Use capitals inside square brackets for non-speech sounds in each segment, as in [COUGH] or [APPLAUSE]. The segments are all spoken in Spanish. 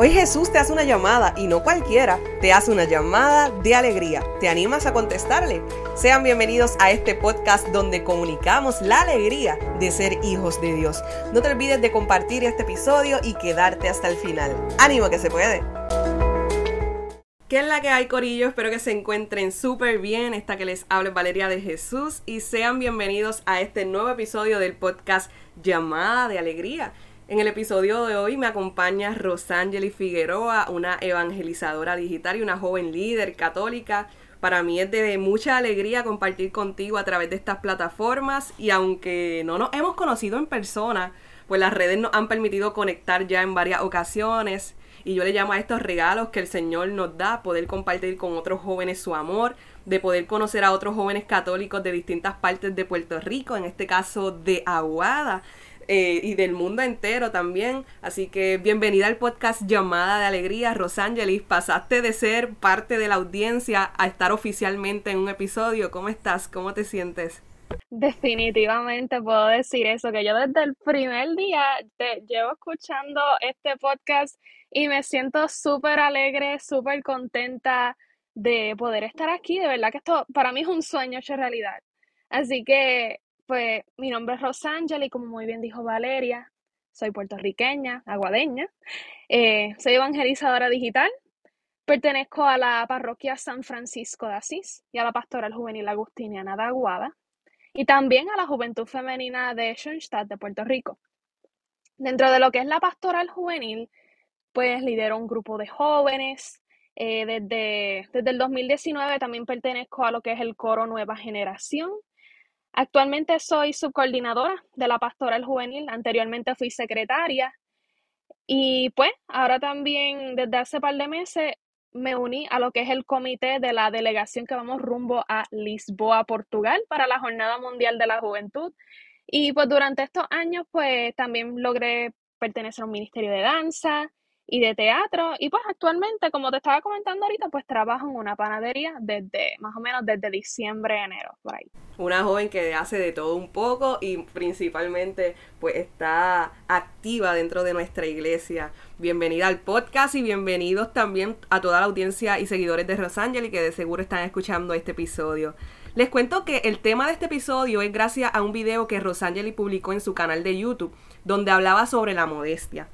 Hoy Jesús te hace una llamada y no cualquiera, te hace una llamada de alegría. ¿Te animas a contestarle? Sean bienvenidos a este podcast donde comunicamos la alegría de ser hijos de Dios. No te olvides de compartir este episodio y quedarte hasta el final. ¡Ánimo que se puede! ¿Qué es la que hay, Corillo? Espero que se encuentren súper bien. Esta que les habla Valeria de Jesús y sean bienvenidos a este nuevo episodio del podcast Llamada de Alegría. En el episodio de hoy me acompaña Rosangeli Figueroa, una evangelizadora digital y una joven líder católica. Para mí es de mucha alegría compartir contigo a través de estas plataformas y aunque no nos hemos conocido en persona, pues las redes nos han permitido conectar ya en varias ocasiones y yo le llamo a estos regalos que el Señor nos da, poder compartir con otros jóvenes su amor, de poder conocer a otros jóvenes católicos de distintas partes de Puerto Rico, en este caso de Aguada, eh, y del mundo entero también. Así que bienvenida al podcast Llamada de Alegría, Rosangelis. Pasaste de ser parte de la audiencia a estar oficialmente en un episodio. ¿Cómo estás? ¿Cómo te sientes? Definitivamente puedo decir eso, que yo desde el primer día te llevo escuchando este podcast y me siento súper alegre, súper contenta de poder estar aquí. De verdad que esto para mí es un sueño hecho realidad. Así que pues mi nombre es Rosangela y como muy bien dijo Valeria, soy puertorriqueña, aguadeña, eh, soy evangelizadora digital, pertenezco a la parroquia San Francisco de Asís y a la pastoral juvenil agustiniana de Aguada y también a la juventud femenina de Schoenstatt de Puerto Rico. Dentro de lo que es la pastoral juvenil, pues lidero un grupo de jóvenes. Eh, desde, desde el 2019 también pertenezco a lo que es el coro Nueva Generación, Actualmente soy subcoordinadora de la pastoral juvenil, anteriormente fui secretaria y pues ahora también desde hace par de meses me uní a lo que es el comité de la delegación que vamos rumbo a Lisboa, Portugal, para la Jornada Mundial de la Juventud. Y pues durante estos años pues también logré pertenecer a un ministerio de danza, y de teatro. Y pues actualmente, como te estaba comentando ahorita, pues trabajo en una panadería desde más o menos desde diciembre, enero, por ahí. Una joven que hace de todo un poco y principalmente pues está activa dentro de nuestra iglesia. Bienvenida al podcast y bienvenidos también a toda la audiencia y seguidores de y que de seguro están escuchando este episodio. Les cuento que el tema de este episodio es gracias a un video que Rosangeli publicó en su canal de YouTube, donde hablaba sobre la modestia.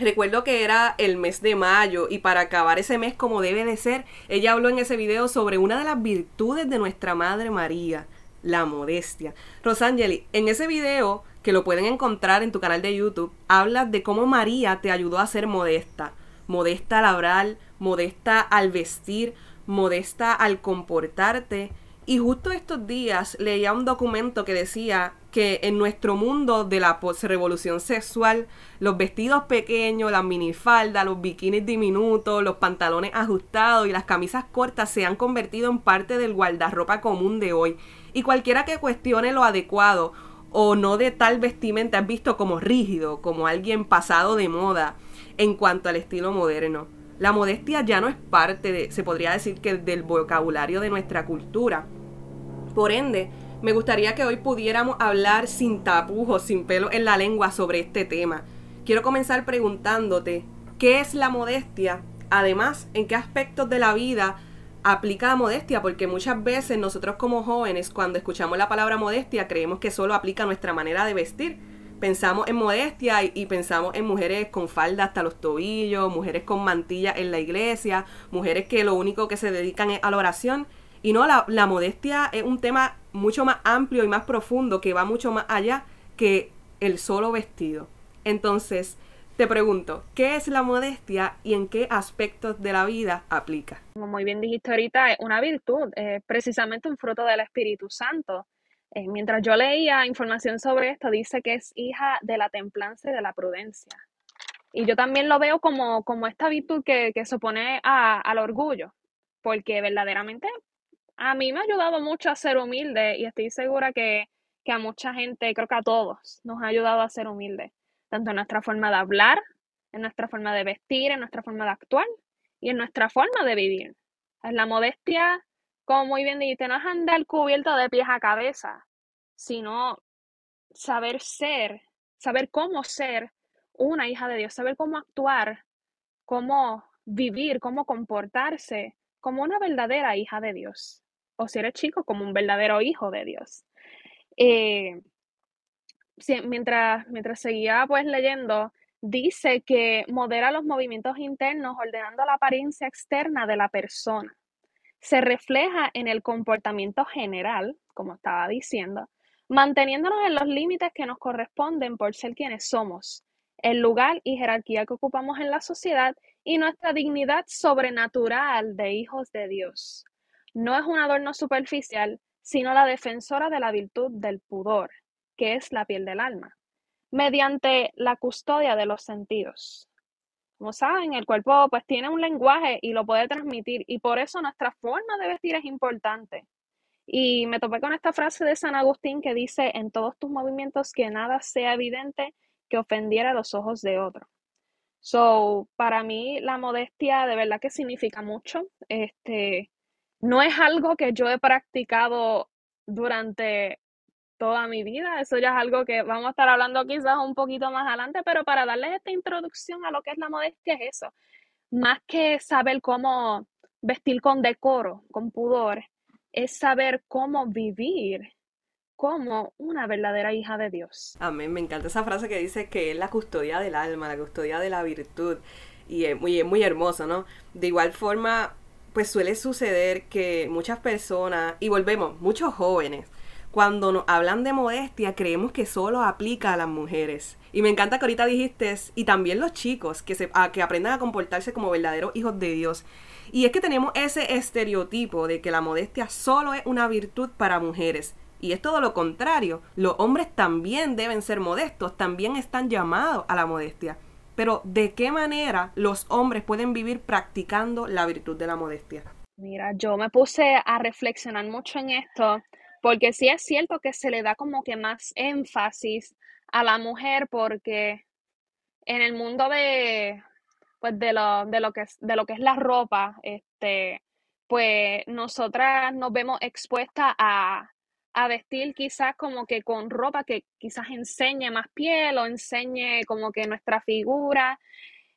Recuerdo que era el mes de mayo y para acabar ese mes como debe de ser, ella habló en ese video sobre una de las virtudes de nuestra Madre María, la modestia. Rosangeli, en ese video, que lo pueden encontrar en tu canal de YouTube, hablas de cómo María te ayudó a ser modesta. Modesta al hablar, modesta al vestir, modesta al comportarte. Y justo estos días leía un documento que decía que en nuestro mundo de la revolución sexual, los vestidos pequeños, las minifaldas, los bikinis diminutos, los pantalones ajustados y las camisas cortas se han convertido en parte del guardarropa común de hoy. Y cualquiera que cuestione lo adecuado o no de tal vestimenta es visto como rígido, como alguien pasado de moda en cuanto al estilo moderno. La modestia ya no es parte de, se podría decir que del vocabulario de nuestra cultura. Por ende, me gustaría que hoy pudiéramos hablar sin tapujos, sin pelo en la lengua sobre este tema. Quiero comenzar preguntándote, ¿qué es la modestia? Además, ¿en qué aspectos de la vida aplica la modestia? Porque muchas veces nosotros como jóvenes, cuando escuchamos la palabra modestia, creemos que solo aplica nuestra manera de vestir. Pensamos en modestia y, pensamos en mujeres con falda hasta los tobillos, mujeres con mantilla en la iglesia, mujeres que lo único que se dedican es a la oración. Y no, la, la modestia es un tema mucho más amplio y más profundo que va mucho más allá que el solo vestido. Entonces, te pregunto, ¿qué es la modestia y en qué aspectos de la vida aplica? Como muy bien dijiste ahorita, es una virtud, es precisamente un fruto del Espíritu Santo. Eh, mientras yo leía información sobre esto, dice que es hija de la templanza y de la prudencia. Y yo también lo veo como, como esta virtud que, que se opone a, al orgullo, porque verdaderamente a mí me ha ayudado mucho a ser humilde y estoy segura que, a mucha gente, creo que a todos, nos ha ayudado a ser humildes, tanto en nuestra forma de hablar, en nuestra forma de vestir, en nuestra forma de actuar y en nuestra forma de vivir. Es la modestia, como muy bien dijiste, no es andar cubierto de pies a cabeza, sino saber ser, saber cómo ser una hija de Dios, saber cómo actuar cómo vivir, cómo comportarse como una verdadera hija de Dios. O si eres chico, como un verdadero hijo de Dios. Eh, mientras, mientras seguía pues leyendo, dice que modera los movimientos internos ordenando la apariencia externa de la persona. Se refleja en el comportamiento general, como estaba diciendo, manteniéndonos en los límites que nos corresponden por ser quienes somos, el lugar y jerarquía que ocupamos en la sociedad y nuestra dignidad sobrenatural de hijos de Dios. No es un adorno superficial, sino la defensora de la virtud del pudor, que es la piel del alma mediante la custodia de los sentidos. Como saben, el cuerpo pues tiene un lenguaje y lo puede transmitir y por eso nuestra forma de vestir es importante. Y me topé con esta frase de San Agustín que dice, en todos tus movimientos que nada sea evidente que ofendiera los ojos de otro. So, para mí la modestia de verdad que significa mucho. Este, no es algo que yo he practicado durante toda mi vida. Eso ya es algo que vamos a estar hablando quizás un poquito más adelante, pero para darles esta introducción a lo que es la modestia es eso. Más que saber cómo vestir con decoro, con pudor, es saber cómo vivir como una verdadera hija de Dios. Amén, me encanta esa frase que dice que es la custodia del alma, la custodia de la virtud. Y es muy, muy hermoso, ¿no? De igual forma, pues suele suceder que muchas personas, y volvemos, muchos jóvenes, cuando nos hablan de modestia, creemos que solo aplica a las mujeres. Y me encanta que ahorita dijiste, y también los chicos, que, se, que aprendan a comportarse como verdaderos hijos de Dios. Y es que tenemos ese estereotipo de que la modestia solo es una virtud para mujeres. Y es todo lo contrario. Los hombres también deben ser modestos, también están llamados a la modestia. Pero ¿de qué manera los hombres pueden vivir practicando la virtud de la modestia? Mira, yo me puse a reflexionar mucho en esto porque sí es cierto que se le da como que más énfasis a la mujer porque en el mundo de pues de lo, de lo que es, de lo que es la ropa, este, pues nosotras nos vemos expuestas a, a vestir quizás como que con ropa que quizás enseñe más piel o enseñe como que nuestra figura.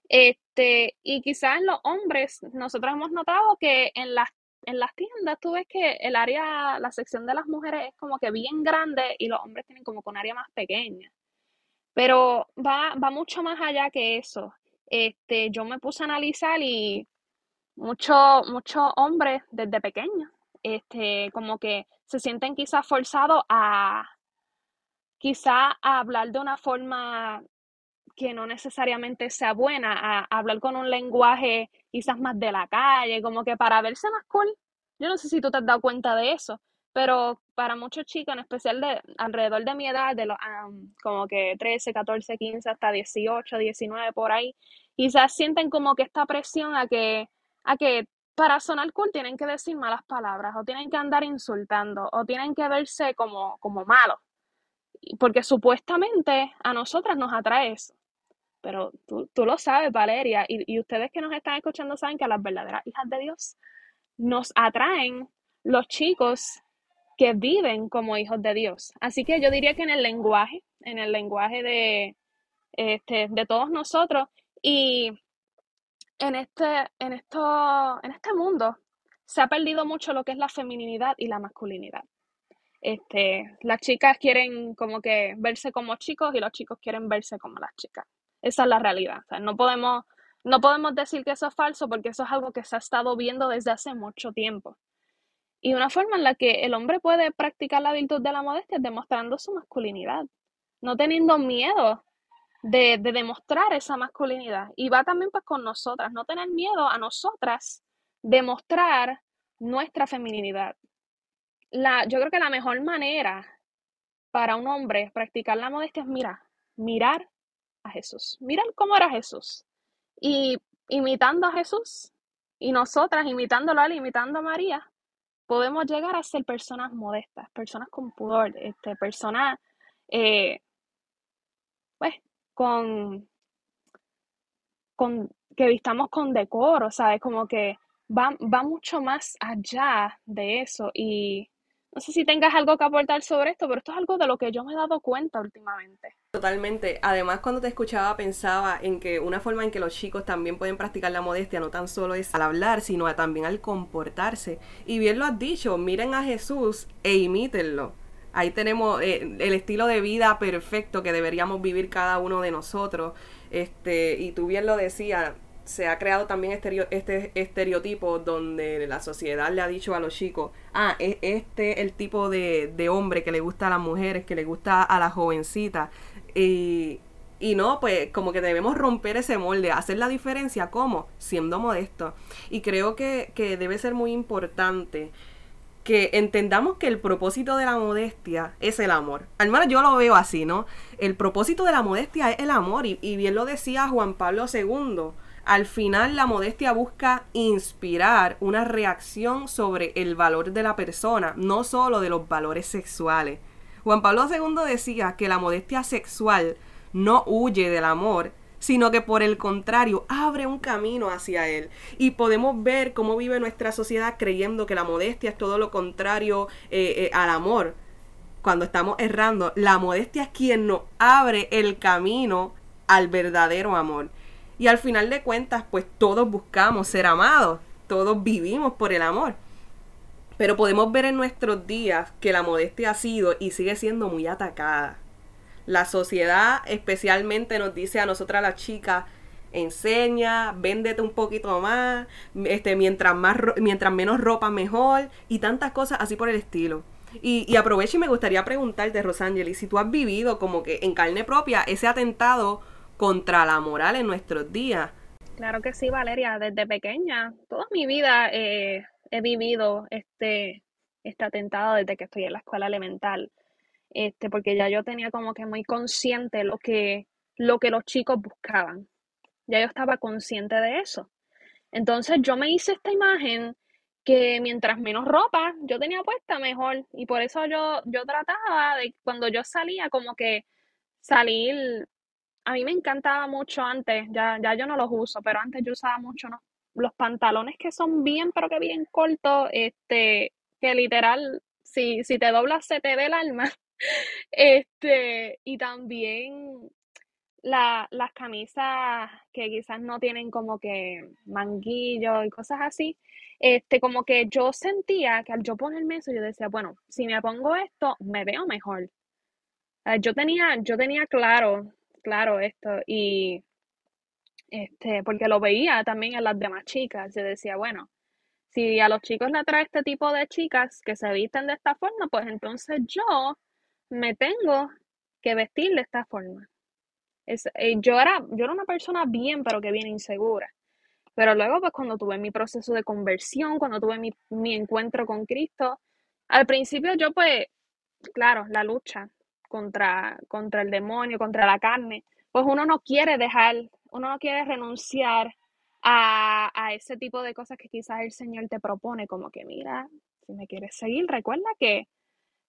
Este, y quizás los hombres, nosotros hemos notado que en las en las tiendas tú ves que el área, la sección de las mujeres es como que bien grande y los hombres tienen como un área más pequeña. Pero va, va mucho más allá que eso. Este, yo me puse a analizar y muchos muchos hombres desde pequeños, este, como que se sienten quizás forzados a quizás a hablar de una forma que no necesariamente sea buena, a, hablar con un lenguaje quizás más de la calle, como que para verse más cool. Yo no sé si tú te has dado cuenta de eso, pero para muchos chicos, en especial de alrededor de mi edad, de los como que 13, 14, 15 hasta 18, 19 por ahí, quizás sienten como que esta presión a que a que para sonar cool tienen que decir malas palabras o tienen que andar insultando o tienen que verse como como malos. Porque supuestamente a nosotras nos atrae eso. Pero tú, tú lo sabes, Valeria, y, y ustedes que nos están escuchando saben que a las verdaderas hijas de Dios nos atraen los chicos que viven como hijos de Dios. Así que yo diría que en el lenguaje, en el lenguaje de, este, de todos nosotros y en este, en, esto, en este mundo se ha perdido mucho lo que es la feminidad y la masculinidad. Este, las chicas quieren como que verse como chicos y los chicos quieren verse como las chicas. Esa es la realidad. no, podemos, no podemos decir que eso es falso porque eso es algo que se ha estado viendo desde hace mucho tiempo. Y una forma en la que el hombre puede practicar la virtud de la modestia es demostrando su masculinidad, no teniendo miedo de, de, demostrar esa masculinidad. Y va también pues con nosotras, no tener miedo a nosotras demostrar nuestra feminidad. La, yo creo que la mejor manera para un hombre practicar la modestia es mirar, mirar a Jesús. Miren cómo era Jesús. Y imitando a Jesús, y nosotras imitándolo a él, imitando a María, podemos llegar a ser personas modestas, personas con pudor, este, personas, eh, con, con, que vistamos con decoro, ¿sabes? Como que va, va mucho más allá de eso. Y no sé si tengas algo que aportar sobre esto, pero esto es algo de lo que yo me he dado cuenta últimamente. totalmente. Además, cuando te escuchaba pensaba en que una forma en que los chicos también pueden practicar la modestia no tan solo es al hablar, sino también al comportarse. Y bien lo has dicho, miren a Jesús e imítenlo. Ahí tenemos eh, el estilo de vida perfecto que deberíamos vivir cada uno de nosotros. Este, y tú bien lo decías, se ha creado también este estereotipo donde la sociedad le ha dicho a los chicos, ah, es este el tipo de, de hombre que le gusta a las mujeres, que le gusta a las jovencitas. Y, y no, pues como que debemos romper ese molde, hacer la diferencia, ¿cómo? Siendo modesto. Y creo que, que debe ser muy importante que entendamos que el propósito de la modestia es el amor. Al menos yo lo veo así, ¿no? El propósito de la modestia es el amor y, bien lo decía Juan Pablo II al final la modestia busca inspirar una reacción sobre el valor de la persona, no solo de los valores sexuales. Juan Pablo II decía que la modestia sexual no huye del amor, sino que por el contrario abre un camino hacia él. Y podemos ver cómo vive nuestra sociedad creyendo que la modestia es todo lo contrario eh, eh, al amor. Cuando estamos errando, la modestia es quien nos abre el camino al verdadero amor. Y al final de cuentas, pues todos buscamos ser amados, todos vivimos por el amor. Pero podemos ver en nuestros días que la modestia ha sido y sigue siendo muy atacada. La sociedad especialmente nos dice a nosotras las chicas, enseña, véndete un poquito más, este, mientras, más mientras menos ropa mejor y tantas cosas así por el estilo. Y, y aprovecho y me gustaría preguntarte, Rosangeli, si tú has vivido como que en carne propia ese atentado contra la moral en nuestros días. Claro que sí, Valeria, desde pequeña, toda mi vida eh, he vivido este, este atentado desde que estoy en la escuela elemental, este, porque ya yo tenía como que muy consciente lo que, lo que los chicos buscaban. Ya yo estaba consciente de eso. Entonces yo me hice esta imagen que mientras menos ropa yo tenía puesta, mejor. Y por eso yo, yo trataba de cuando yo salía como que salir a mí me encantaba mucho antes, ya, ya yo no los uso, pero antes yo usaba mucho los pantalones que son bien, pero que bien cortos, este, que literal, si, si te doblas se te ve el alma. [LAUGHS] Este, y también la, las camisas que quizás no tienen como que manguillo y cosas así, este, como que yo sentía que al yo ponerme eso, yo decía, bueno, si me pongo esto, me veo mejor. Yo tenía, yo tenía claro claro esto y este, porque lo veía también en las demás chicas. Yo decía, bueno, si a los chicos le atrae este tipo de chicas que se visten de esta forma, pues entonces yo me tengo que vestir de esta forma. Es, eh, yo, era, yo era una persona bien, pero que bien insegura. Pero luego, pues cuando tuve mi proceso de conversión, cuando tuve mi, mi encuentro con Cristo, al principio yo pues, claro, la lucha, contra, contra el demonio, contra la carne, pues uno no quiere dejar, uno no quiere renunciar a, a ese tipo de cosas que quizás el Señor te propone, como que mira, si me quieres seguir, recuerda que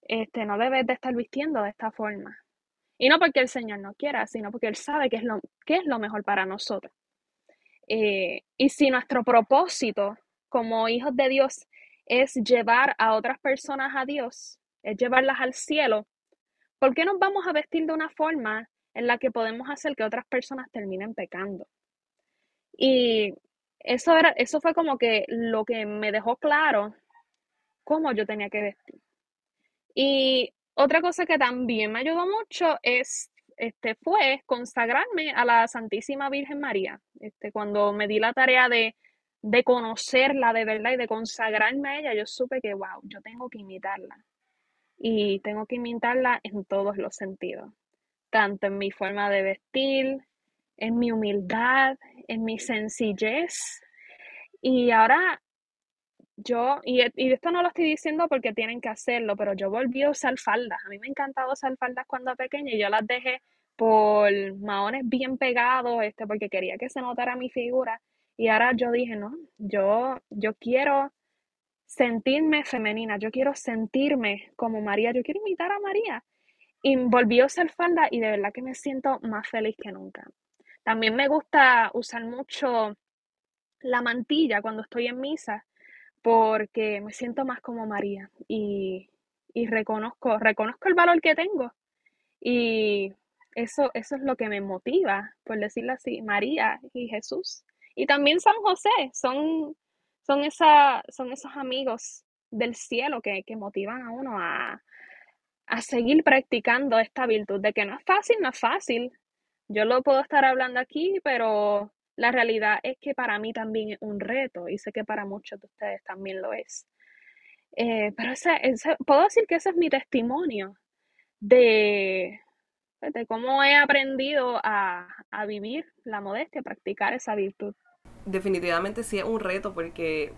este, no debes de estar vistiendo de esta forma. Y no porque el Señor no quiera, sino porque Él sabe que es lo, qué es lo mejor para nosotros. Eh, y si nuestro propósito como hijos de Dios es llevar a otras personas a Dios, es llevarlas al cielo, ¿Por qué nos vamos a vestir de una forma en la que podemos hacer que otras personas terminen pecando? Y eso, era, eso fue como que lo que me dejó claro cómo yo tenía que vestir. Y otra cosa que también me ayudó mucho es, este, fue consagrarme a la Santísima Virgen María. Este, cuando me di la tarea de, de conocerla de verdad y de consagrarme a ella, yo supe que, wow, yo tengo que imitarla y tengo que imitarla en todos los sentidos, tanto en mi forma de vestir, en mi humildad, en mi sencillez. Y ahora yo, y, esto no lo estoy diciendo porque tienen que hacerlo, pero yo volví a usar faldas. A mí me encantaba usar faldas cuando pequeña y yo las dejé por maones bien pegados, este, porque quería que se notara mi figura. Y ahora yo dije, no, yo, yo quiero sentirme femenina, yo quiero sentirme como María, yo quiero imitar a María. Y volví a usar falda y de verdad que me siento más feliz que nunca. También me gusta usar mucho la mantilla cuando estoy en misa porque me siento más como María y, y reconozco, reconozco el valor que tengo y eso, eso es lo que me motiva, por decirlo así, María y Jesús. Y también San José, son, son, esa, son esos amigos del cielo que, que motivan a uno a, a seguir practicando esta virtud, de que no es fácil, no es fácil. Yo lo puedo estar hablando aquí, pero la realidad es que para mí también es un reto y sé que para muchos de ustedes también lo es. Eh, pero ese, puedo decir que ese es mi testimonio de, de cómo he aprendido a, a vivir la modestia, a practicar esa virtud. Definitivamente sí es un reto porque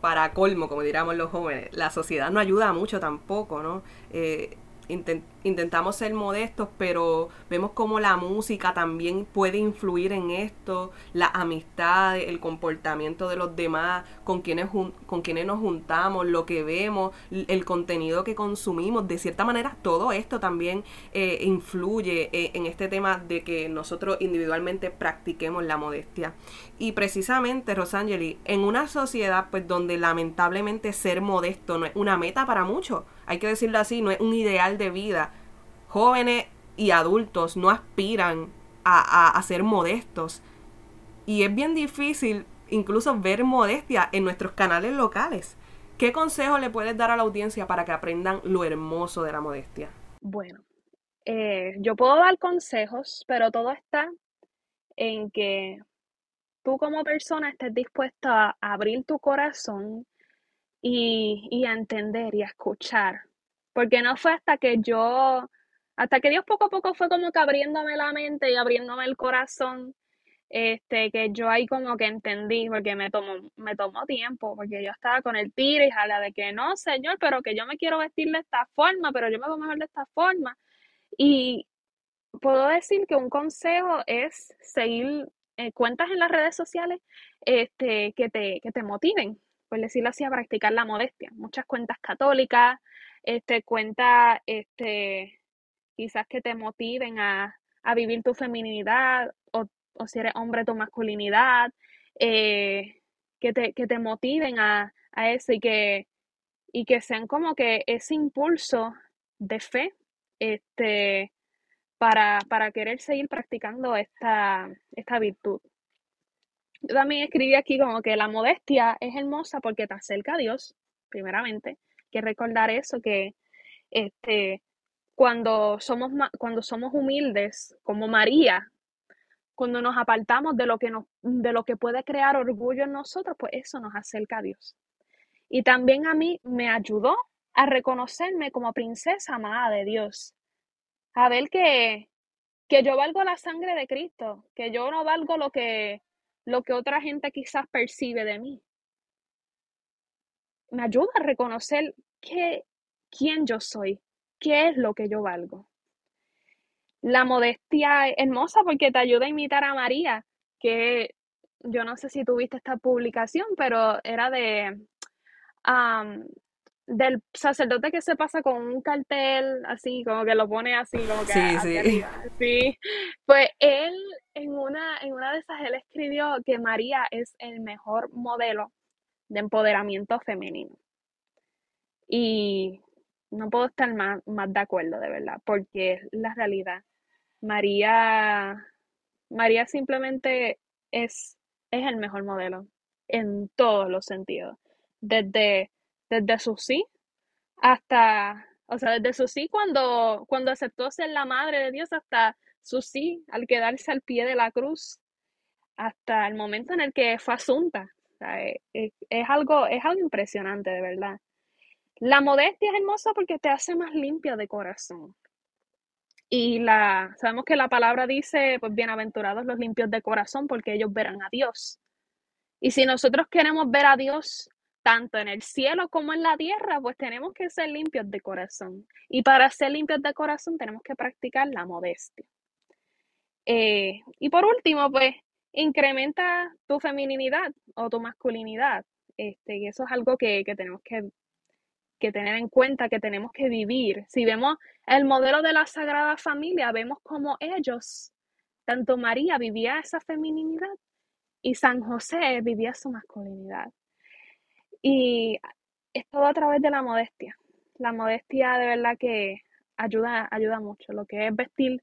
para colmo, como diríamos los jóvenes, la sociedad no ayuda mucho tampoco, ¿no? Eh, intentamos ser modestos, pero vemos como la música también puede influir en esto, la amistad, el comportamiento de los demás, con quienes, con quienes nos juntamos, lo que vemos, el contenido que consumimos. De cierta manera, todo esto también eh, influye eh, en este tema de que nosotros individualmente practiquemos la modestia. Y precisamente, Rosangeli, en una sociedad pues donde lamentablemente ser modesto no es una meta para muchos, hay que decirlo así, no es un ideal de vida. Jóvenes y adultos no aspiran a, ser modestos. Y es bien difícil incluso ver modestia en nuestros canales locales. ¿Qué consejo le puedes dar a la audiencia para que aprendan lo hermoso de la modestia? Bueno, eh, yo puedo dar consejos, pero todo está en que tú como persona estés dispuesta a abrir tu corazón y, a entender y a escuchar. Porque no fue hasta que yo, hasta que Dios poco a poco fue como que abriéndome la mente y abriéndome el corazón, este, que yo ahí como que entendí, porque me tomó, me tomó tiempo, porque yo estaba con el tiro y jala de que no, Señor, pero que yo me quiero vestir de esta forma, pero yo me voy mejor de esta forma. Y puedo decir que un consejo es seguir eh, cuentas en las redes sociales este, que, te, que te motiven, por decirlo así, a practicar la modestia. Muchas cuentas católicas, este, cuentas este, quizás que te motiven a, vivir tu feminidad o, si eres hombre tu masculinidad, eh, que, te, que te motiven a, eso y que, y que sean como que ese impulso de fe este, para, para querer seguir practicando esta, esta virtud. Yo también escribí aquí como que la modestia es hermosa porque te acerca a Dios, primeramente. que recordar eso, que este, cuando, somos, cuando somos humildes, como María, cuando nos apartamos de lo, que nos, de lo que puede crear orgullo en nosotros, pues eso nos acerca a Dios. Y también a mí me ayudó a reconocerme como princesa amada de Dios. A ver que, que yo valgo la sangre de Cristo, que yo no valgo lo que lo que otra gente quizás percibe de mí. Me ayuda a reconocer qué, quién yo soy, qué es lo que yo valgo. La modestia es hermosa porque te ayuda a imitar a María, que yo no sé si tuviste esta publicación, pero era de del sacerdote que se pasa con un cartel así, como que lo pone así, como que sí, sí. Arriba. Sí. Pues él en una, en una de esas, él escribió que María es el mejor modelo de empoderamiento femenino. Y no puedo estar más, más de acuerdo, de verdad, porque es la realidad. María, María simplemente es, es el mejor modelo en todos los sentidos. Desde desde su sí hasta, o sea, desde su sí cuando, cuando aceptó ser la madre de Dios hasta su sí al quedarse al pie de la cruz, hasta el momento en el que fue asunta. es, es, algo, es algo impresionante, de verdad. La modestia es hermosa porque te hace más limpia de corazón. Y la, sabemos que la palabra dice, pues bienaventurados los limpios de corazón porque ellos verán a Dios. Y si nosotros queremos ver a Dios tanto en el cielo como en la tierra, pues tenemos que ser limpios de corazón. Y para ser limpios de corazón tenemos que practicar la modestia. Eh, y por último, pues incrementa tu feminidad o tu masculinidad. Este, y eso es algo que, tenemos que, que tener en cuenta, que tenemos que vivir. Si vemos el modelo de la Sagrada Familia, vemos cómo ellos, tanto María vivía esa feminidad y San José vivía su masculinidad. Y es todo a través de la modestia. La modestia de verdad que ayuda, ayuda mucho. Lo que es vestir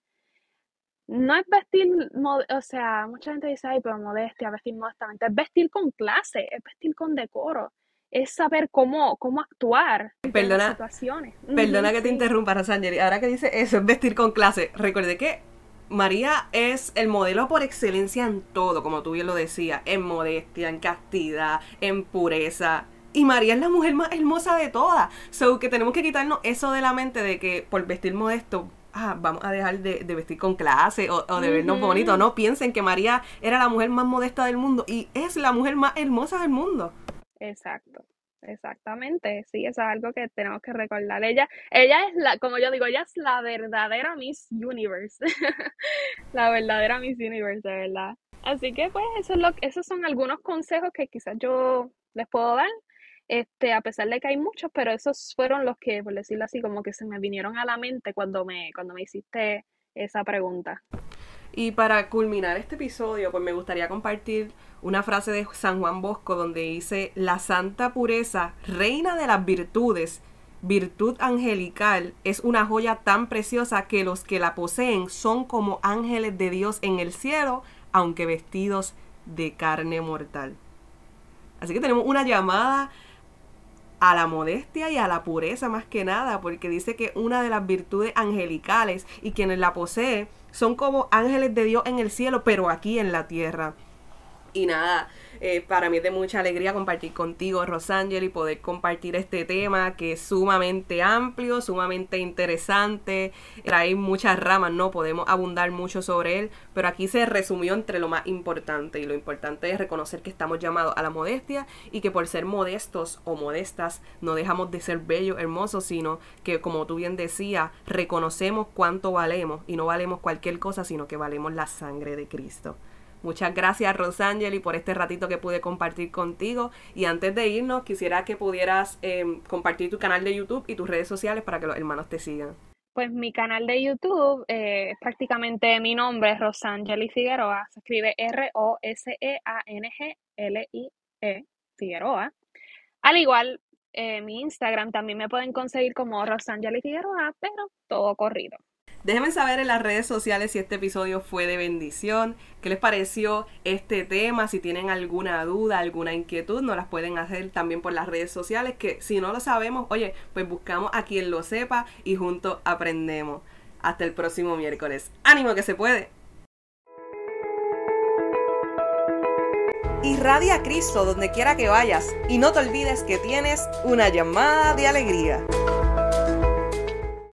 no es vestir, o sea, mucha gente dice, ay, pero modestia, vestir modestamente, es vestir con clase, es vestir con decoro, es saber cómo, cómo actuar perdona, en situaciones. Perdona que te interrumpa, Rosangeli, ahora que dice eso, es vestir con clase, recuerde que María es el modelo por excelencia en todo, como tú bien lo decías, en modestia, en castidad, en pureza. Y María es la mujer más hermosa de todas. So que tenemos que quitarnos eso de la mente de que por vestir modesto ah, vamos a dejar de, vestir con clase o, de vernos bonito. No piensen que María era la mujer más modesta del mundo y es la mujer más hermosa del mundo. Exacto. Exactamente, sí, eso es algo que tenemos que recordar. Ella, ella es la, como yo digo, ella es la verdadera Miss Universe. [LAUGHS] la verdadera Miss Universe, de verdad. Así que pues eso es lo, esos son algunos consejos que quizás yo les puedo dar este, a pesar de que hay muchos, pero esos fueron los que, por decirlo así, como que se me vinieron a la mente cuando me, cuando me hiciste esa pregunta. Y para culminar este episodio, pues me gustaría compartir una frase de San Juan Bosco donde dice, la santa pureza, reina de las virtudes, virtud angelical, es una joya tan preciosa que los que la poseen son como ángeles de Dios en el cielo, aunque vestidos de carne mortal. Así que tenemos una llamada a la modestia y a la pureza más que nada, porque dice que una de las virtudes angelicales y quienes la poseen son como ángeles de Dios en el cielo, pero aquí en la tierra. Y nada, eh, para mí es de mucha alegría compartir contigo, Rosangel, y poder compartir este tema que es sumamente amplio, sumamente interesante, trae muchas ramas, no podemos abundar mucho sobre él, pero aquí se resumió entre lo más importante, y lo importante es reconocer que estamos llamados a la modestia y que por ser modestos o modestas no dejamos de ser bellos, hermosos, sino que como tú bien decías, reconocemos cuánto valemos y no valemos cualquier cosa, sino que valemos la sangre de Cristo. Muchas gracias, Rosangeli, por este ratito que pude compartir contigo. Y antes de irnos, quisiera que pudieras em, compartir tu canal de YouTube y tus redes sociales para que los hermanos te sigan. Pues mi canal de YouTube eh, es prácticamente mi nombre, Rosangeli Figueroa. Se escribe R-O-S-E-A-N-G-L-I-E Figueroa. Al igual, eh, mi Instagram también me pueden conseguir como Rosangeli Figueroa, pero todo corrido. Déjenme saber en las redes sociales si este episodio fue de bendición, qué les pareció este tema, si tienen alguna duda, alguna inquietud, nos las pueden hacer también por las redes sociales, que si no lo sabemos, oye, pues buscamos a quien lo sepa y juntos aprendemos. Hasta el próximo miércoles. ¡Ánimo que se puede! Irradia a Cristo donde quiera que vayas y no te olvides que tienes una llamada de alegría.